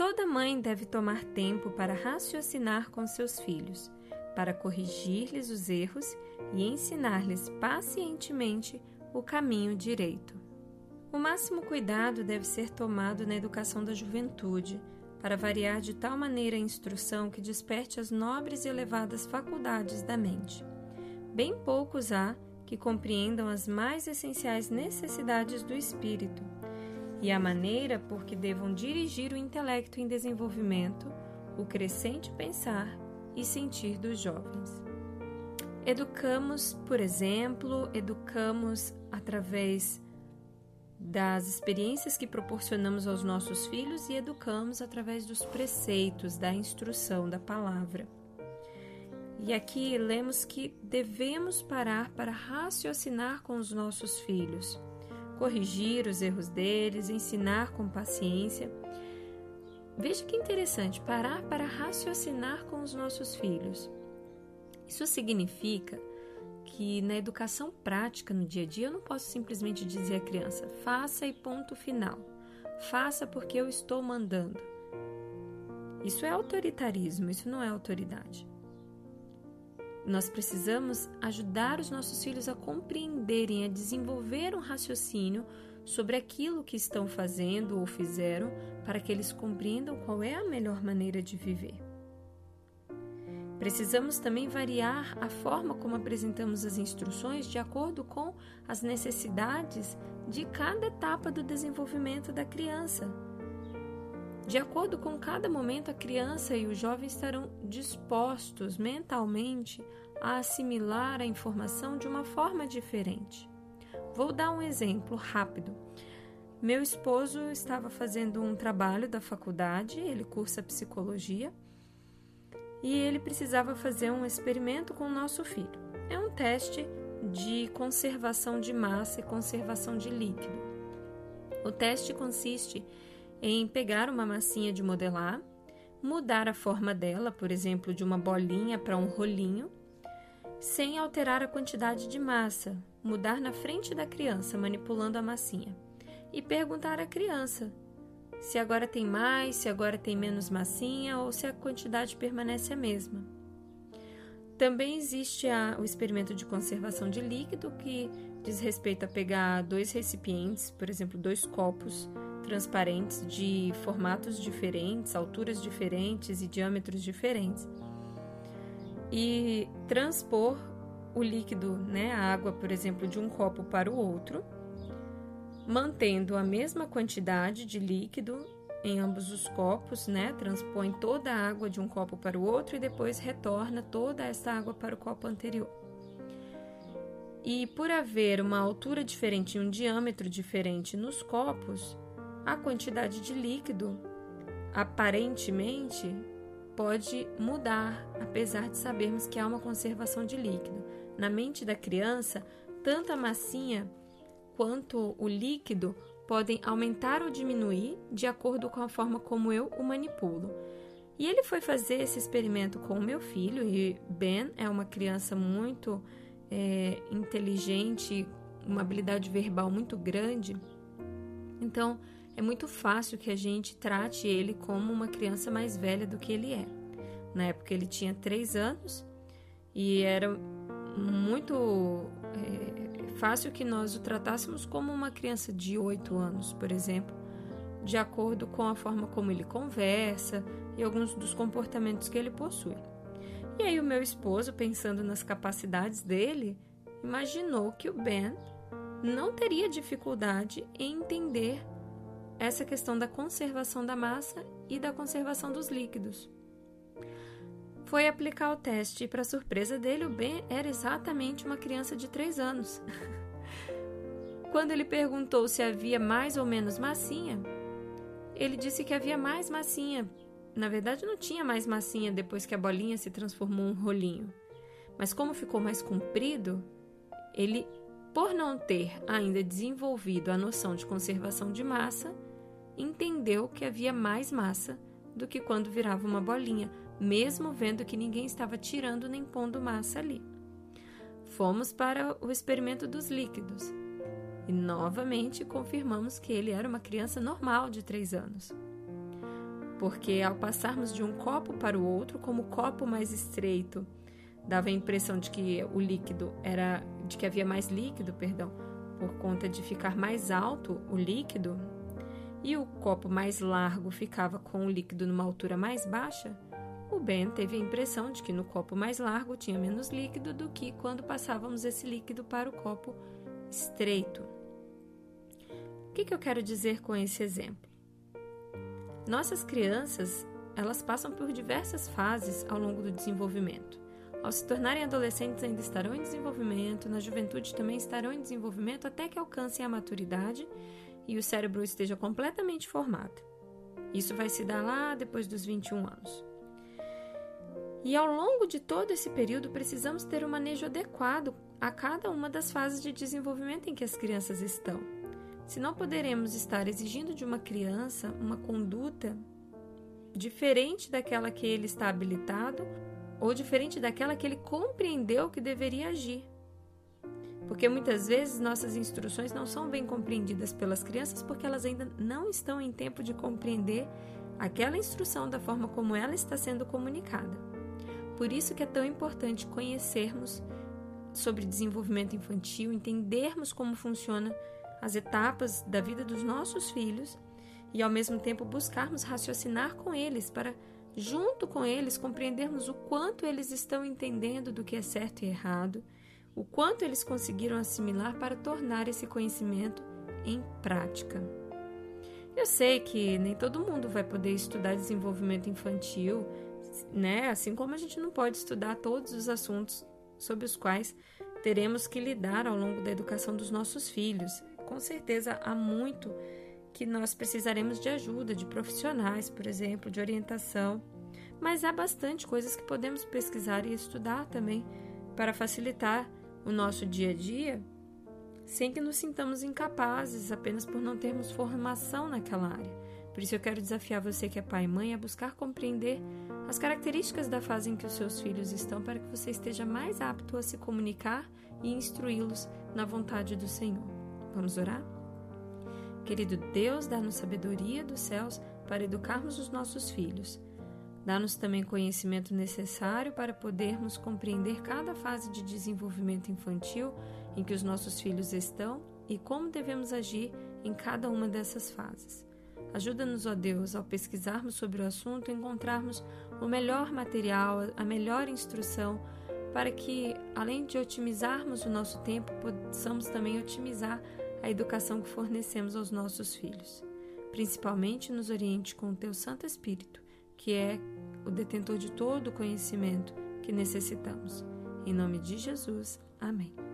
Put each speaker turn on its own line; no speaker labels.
Toda mãe deve tomar tempo para raciocinar com seus filhos, para corrigir-lhes os erros e ensinar-lhes pacientemente o caminho direito. O máximo cuidado deve ser tomado na educação da juventude, para variar de tal maneira a instrução que desperte as nobres e elevadas faculdades da mente. Bem poucos há que compreendam as mais essenciais necessidades do espírito e a maneira por que devam dirigir o intelecto em desenvolvimento, o crescente pensar e sentir dos jovens. Educamos, por exemplo, educamos através das experiências que proporcionamos aos nossos filhos e educamos através dos preceitos, da instrução, da palavra. E aqui lemos que devemos parar para raciocinar com os nossos filhos, corrigir os erros deles, ensinar com paciência. Veja que interessante, parar para raciocinar com os nossos filhos. Isso significa que na educação prática, no dia a dia, eu não posso simplesmente dizer à criança: faça e ponto final. Faça porque eu estou mandando. Isso é autoritarismo, isso não é autoridade. Nós precisamos ajudar os nossos filhos a compreenderem, a desenvolver um raciocínio sobre aquilo que estão fazendo ou fizeram, para que eles compreendam qual é a melhor maneira de viver. Precisamos também variar a forma como apresentamos as instruções de acordo com as necessidades de cada etapa do desenvolvimento da criança. De acordo com cada momento, a criança e o jovem estarão dispostos mentalmente a assimilar a informação de uma forma diferente. Vou dar um exemplo rápido. Meu esposo estava fazendo um trabalho da faculdade, ele cursa psicologia e ele precisava fazer um experimento com o nosso filho. É um teste de conservação de massa e conservação de líquido. O teste consiste em pegar uma massinha de modelar, mudar a forma dela, por exemplo, de uma bolinha para um rolinho, sem alterar a quantidade de massa, mudar na frente da criança, manipulando a massinha, e perguntar à criança se agora tem mais, se agora tem menos massinha ou se a quantidade permanece a mesma. Também existe a, o experimento de conservação de líquido, que diz respeito a pegar dois recipientes, por exemplo, dois copos transparentes de formatos diferentes, alturas diferentes e diâmetros diferentes, e transpor o líquido, né, a água, por exemplo, de um copo para o outro mantendo a mesma quantidade de líquido em ambos os copos, né? Transpõe toda a água de um copo para o outro e depois retorna toda essa água para o copo anterior. E por haver uma altura diferente e um diâmetro diferente nos copos, a quantidade de líquido aparentemente pode mudar, apesar de sabermos que há uma conservação de líquido. Na mente da criança, tanto a massinha quanto o líquido podem aumentar ou diminuir de acordo com a forma como eu o manipulo. E ele foi fazer esse experimento com o meu filho, e Ben é uma criança muito é, inteligente, uma habilidade verbal muito grande. Então, é muito fácil que a gente trate ele como uma criança mais velha do que ele é. Na época, ele tinha três anos e era muito é, fácil que nós o tratássemos como uma criança de 8 anos, por exemplo, de acordo com a forma como ele conversa e alguns dos comportamentos que ele possui. E aí o meu esposo, pensando nas capacidades dele, imaginou que o Ben não teria dificuldade em entender essa questão da conservação da massa e da conservação dos líquidos. Foi aplicar o teste e, para surpresa dele, o Ben era exatamente uma criança de 3 anos. Quando ele perguntou se havia mais ou menos massinha, ele disse que havia mais massinha. Na verdade, não tinha mais massinha depois que a bolinha se transformou em um rolinho. Mas como ficou mais comprido, ele, por não ter ainda desenvolvido a noção de conservação de massa, entendeu que havia mais massa do que quando virava uma bolinha, mesmo vendo que ninguém estava tirando nem pondo massa ali. Fomos para o experimento dos líquidos e novamente confirmamos que ele era uma criança normal de 3 anos. porque ao passarmos de um copo para o outro, como o copo mais estreito dava a impressão de que o líquido era de que havia mais líquido, perdão, por conta de ficar mais alto o líquido, e o copo mais largo ficava com o líquido numa altura mais baixa, o Ben teve a impressão de que no copo mais largo tinha menos líquido do que quando passávamos esse líquido para o copo estreito. O que, que eu quero dizer com esse exemplo? Nossas crianças, elas passam por diversas fases ao longo do desenvolvimento. Ao se tornarem adolescentes, ainda estarão em desenvolvimento, na juventude também estarão em desenvolvimento até que alcancem a maturidade e o cérebro esteja completamente formado. Isso vai se dar lá depois dos 21 anos. E ao longo de todo esse período, precisamos ter um manejo adequado a cada uma das fases de desenvolvimento em que as crianças estão. Se não poderemos estar exigindo de uma criança uma conduta diferente daquela que ele está habilitado ou diferente daquela que ele compreendeu que deveria agir. Porque muitas vezes nossas instruções não são bem compreendidas pelas crianças porque elas ainda não estão em tempo de compreender aquela instrução da forma como ela está sendo comunicada. Por isso que é tão importante conhecermos sobre desenvolvimento infantil, entendermos como funciona as etapas da vida dos nossos filhos e ao mesmo tempo buscarmos raciocinar com eles para junto com eles compreendermos o quanto eles estão entendendo do que é certo e errado, o quanto eles conseguiram assimilar para tornar esse conhecimento em prática. Eu sei que nem todo mundo vai poder estudar desenvolvimento infantil né? Assim como a gente não pode estudar todos os assuntos sobre os quais teremos que lidar ao longo da educação dos nossos filhos. Com certeza há muito que nós precisaremos de ajuda de profissionais, por exemplo, de orientação, mas há bastante coisas que podemos pesquisar e estudar também para facilitar o nosso dia a dia, sem que nos sintamos incapazes apenas por não termos formação naquela área. Por isso eu quero desafiar você que é pai e mãe a buscar compreender as características da fase em que os seus filhos estão para que você esteja mais apto a se comunicar e instruí-los na vontade do Senhor. Vamos orar? Querido Deus, dá-nos sabedoria dos céus para educarmos os nossos filhos. Dá-nos também conhecimento necessário para podermos compreender cada fase de desenvolvimento infantil em que os nossos filhos estão e como devemos agir em cada uma dessas fases. Ajuda-nos, ó Deus, ao pesquisarmos sobre o assunto, encontrarmos o melhor material, a melhor instrução, para que, além de otimizarmos o nosso tempo, possamos também otimizar a educação que fornecemos aos nossos filhos. Principalmente nos oriente com o Teu Santo Espírito, que é o detentor de todo o conhecimento que necessitamos. Em nome de Jesus. Amém.